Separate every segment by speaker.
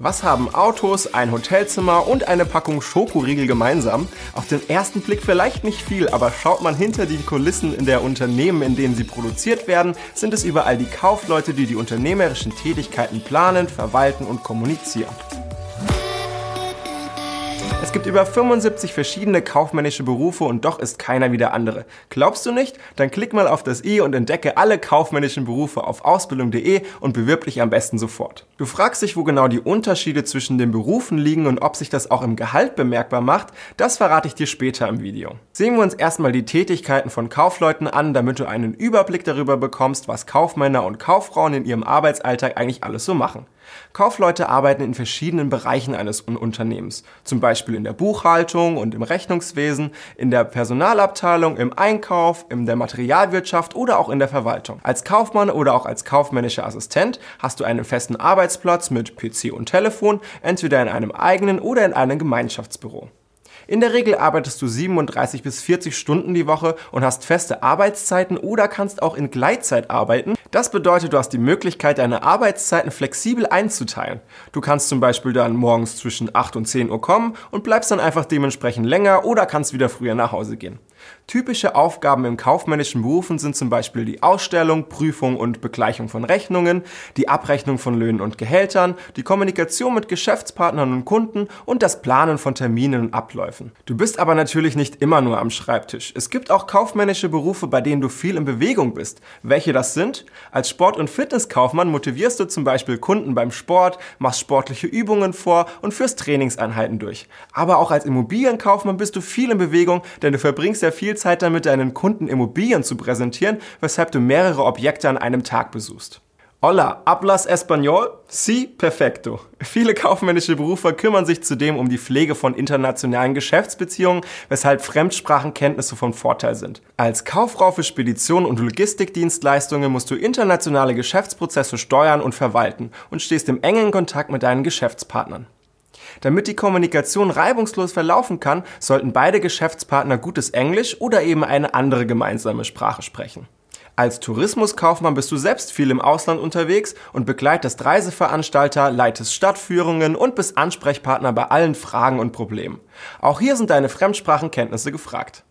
Speaker 1: Was haben Autos, ein Hotelzimmer und eine Packung Schokoriegel gemeinsam? Auf den ersten Blick vielleicht nicht viel, aber schaut man hinter die Kulissen in der Unternehmen, in denen sie produziert werden, sind es überall die Kaufleute, die die unternehmerischen Tätigkeiten planen, verwalten und kommunizieren. Es gibt über 75 verschiedene kaufmännische Berufe und doch ist keiner wie der andere. Glaubst du nicht? Dann klick mal auf das i und entdecke alle kaufmännischen Berufe auf ausbildung.de und bewirb dich am besten sofort. Du fragst dich, wo genau die Unterschiede zwischen den Berufen liegen und ob sich das auch im Gehalt bemerkbar macht, das verrate ich dir später im Video. Sehen wir uns erstmal die Tätigkeiten von Kaufleuten an, damit du einen Überblick darüber bekommst, was Kaufmänner und Kauffrauen in ihrem Arbeitsalltag eigentlich alles so machen. Kaufleute arbeiten in verschiedenen Bereichen eines Unternehmens, zum Beispiel in der Buchhaltung und im Rechnungswesen, in der Personalabteilung, im Einkauf, in der Materialwirtschaft oder auch in der Verwaltung. Als Kaufmann oder auch als kaufmännischer Assistent hast du einen festen Arbeitsplatz mit PC und Telefon, entweder in einem eigenen oder in einem Gemeinschaftsbüro. In der Regel arbeitest du 37 bis 40 Stunden die Woche und hast feste Arbeitszeiten oder kannst auch in Gleitzeit arbeiten. Das bedeutet, du hast die Möglichkeit, deine Arbeitszeiten flexibel einzuteilen. Du kannst zum Beispiel dann morgens zwischen 8 und 10 Uhr kommen und bleibst dann einfach dementsprechend länger oder kannst wieder früher nach Hause gehen. Typische Aufgaben im kaufmännischen Berufen sind zum Beispiel die Ausstellung, Prüfung und Begleichung von Rechnungen, die Abrechnung von Löhnen und Gehältern, die Kommunikation mit Geschäftspartnern und Kunden und das Planen von Terminen und Abläufen. Du bist aber natürlich nicht immer nur am Schreibtisch. Es gibt auch kaufmännische Berufe, bei denen du viel in Bewegung bist. Welche das sind? Als Sport- und Fitnesskaufmann motivierst du zum Beispiel Kunden beim Sport, machst sportliche Übungen vor und führst Trainingseinheiten durch. Aber auch als Immobilienkaufmann bist du viel in Bewegung, denn du verbringst ja viel Zeit damit, deinen Kunden Immobilien zu präsentieren, weshalb du mehrere Objekte an einem Tag besuchst. Hola, hablas español? Sí, perfecto. Viele kaufmännische Berufe kümmern sich zudem um die Pflege von internationalen Geschäftsbeziehungen, weshalb Fremdsprachenkenntnisse von Vorteil sind. Als Kauffrau für Spedition und Logistikdienstleistungen musst du internationale Geschäftsprozesse steuern und verwalten und stehst im engen Kontakt mit deinen Geschäftspartnern. Damit die Kommunikation reibungslos verlaufen kann, sollten beide Geschäftspartner gutes Englisch oder eben eine andere gemeinsame Sprache sprechen. Als Tourismuskaufmann bist du selbst viel im Ausland unterwegs und begleitest Reiseveranstalter, leitest Stadtführungen und bist Ansprechpartner bei allen Fragen und Problemen. Auch hier sind deine Fremdsprachenkenntnisse gefragt.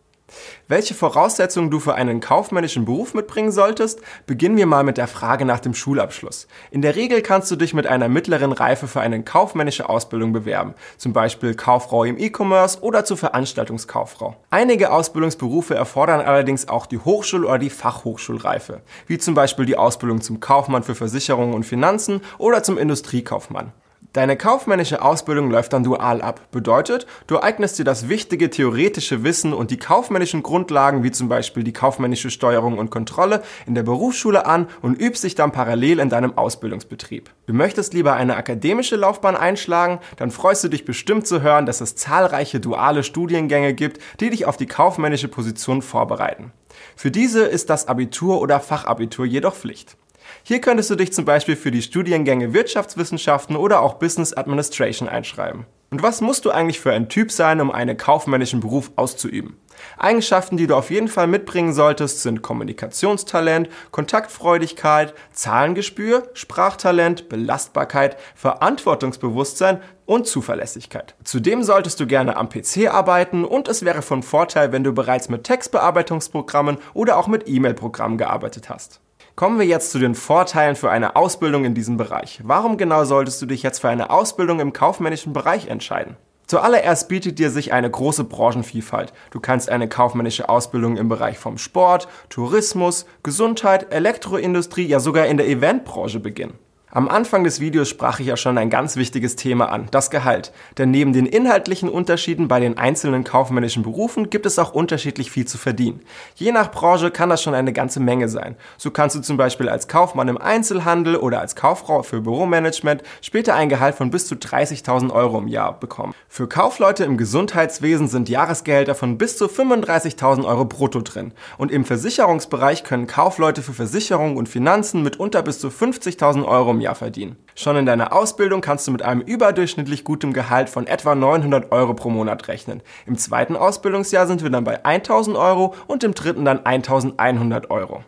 Speaker 1: Welche Voraussetzungen du für einen kaufmännischen Beruf mitbringen solltest, beginnen wir mal mit der Frage nach dem Schulabschluss. In der Regel kannst du dich mit einer mittleren Reife für eine kaufmännische Ausbildung bewerben, zum Beispiel Kauffrau im E-Commerce oder zur Veranstaltungskauffrau. Einige Ausbildungsberufe erfordern allerdings auch die Hochschul- oder die Fachhochschulreife, wie zum Beispiel die Ausbildung zum Kaufmann für Versicherungen und Finanzen oder zum Industriekaufmann. Deine kaufmännische Ausbildung läuft dann dual ab. Bedeutet, du eignest dir das wichtige theoretische Wissen und die kaufmännischen Grundlagen, wie zum Beispiel die kaufmännische Steuerung und Kontrolle, in der Berufsschule an und übst dich dann parallel in deinem Ausbildungsbetrieb. Du möchtest lieber eine akademische Laufbahn einschlagen, dann freust du dich bestimmt zu hören, dass es zahlreiche duale Studiengänge gibt, die dich auf die kaufmännische Position vorbereiten. Für diese ist das Abitur oder Fachabitur jedoch Pflicht. Hier könntest du dich zum Beispiel für die Studiengänge Wirtschaftswissenschaften oder auch Business Administration einschreiben. Und was musst du eigentlich für ein Typ sein, um einen kaufmännischen Beruf auszuüben? Eigenschaften, die du auf jeden Fall mitbringen solltest, sind Kommunikationstalent, Kontaktfreudigkeit, Zahlengespür, Sprachtalent, Belastbarkeit, Verantwortungsbewusstsein und Zuverlässigkeit. Zudem solltest du gerne am PC arbeiten und es wäre von Vorteil, wenn du bereits mit Textbearbeitungsprogrammen oder auch mit E-Mail-Programmen gearbeitet hast. Kommen wir jetzt zu den Vorteilen für eine Ausbildung in diesem Bereich. Warum genau solltest du dich jetzt für eine Ausbildung im kaufmännischen Bereich entscheiden? Zuallererst bietet dir sich eine große Branchenvielfalt. Du kannst eine kaufmännische Ausbildung im Bereich vom Sport, Tourismus, Gesundheit, Elektroindustrie, ja sogar in der Eventbranche beginnen. Am Anfang des Videos sprach ich ja schon ein ganz wichtiges Thema an, das Gehalt. Denn neben den inhaltlichen Unterschieden bei den einzelnen kaufmännischen Berufen gibt es auch unterschiedlich viel zu verdienen. Je nach Branche kann das schon eine ganze Menge sein. So kannst du zum Beispiel als Kaufmann im Einzelhandel oder als Kauffrau für Büromanagement später ein Gehalt von bis zu 30.000 Euro im Jahr bekommen. Für Kaufleute im Gesundheitswesen sind Jahresgehälter von bis zu 35.000 Euro brutto drin. Und im Versicherungsbereich können Kaufleute für Versicherung und Finanzen mitunter bis zu 50.000 Euro im Jahr verdienen. Schon in deiner Ausbildung kannst du mit einem überdurchschnittlich gutem Gehalt von etwa 900 Euro pro Monat rechnen. Im zweiten Ausbildungsjahr sind wir dann bei 1000 Euro und im dritten dann 1100 Euro.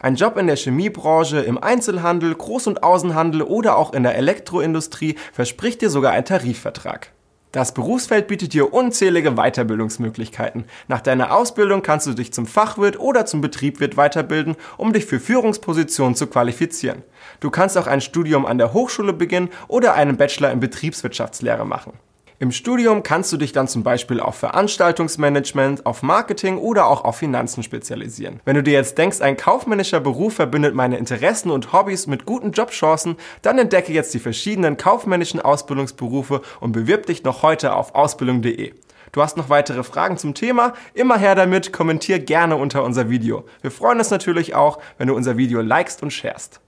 Speaker 1: Ein Job in der Chemiebranche, im Einzelhandel, Groß- und Außenhandel oder auch in der Elektroindustrie verspricht dir sogar ein Tarifvertrag. Das Berufsfeld bietet dir unzählige Weiterbildungsmöglichkeiten. Nach deiner Ausbildung kannst du dich zum Fachwirt oder zum Betriebswirt weiterbilden, um dich für Führungspositionen zu qualifizieren. Du kannst auch ein Studium an der Hochschule beginnen oder einen Bachelor in Betriebswirtschaftslehre machen. Im Studium kannst du dich dann zum Beispiel auf Veranstaltungsmanagement, auf Marketing oder auch auf Finanzen spezialisieren. Wenn du dir jetzt denkst, ein kaufmännischer Beruf verbindet meine Interessen und Hobbys mit guten Jobchancen, dann entdecke jetzt die verschiedenen kaufmännischen Ausbildungsberufe und bewirb dich noch heute auf ausbildung.de. Du hast noch weitere Fragen zum Thema? Immer her damit, kommentier gerne unter unser Video. Wir freuen uns natürlich auch, wenn du unser Video likest und sharest.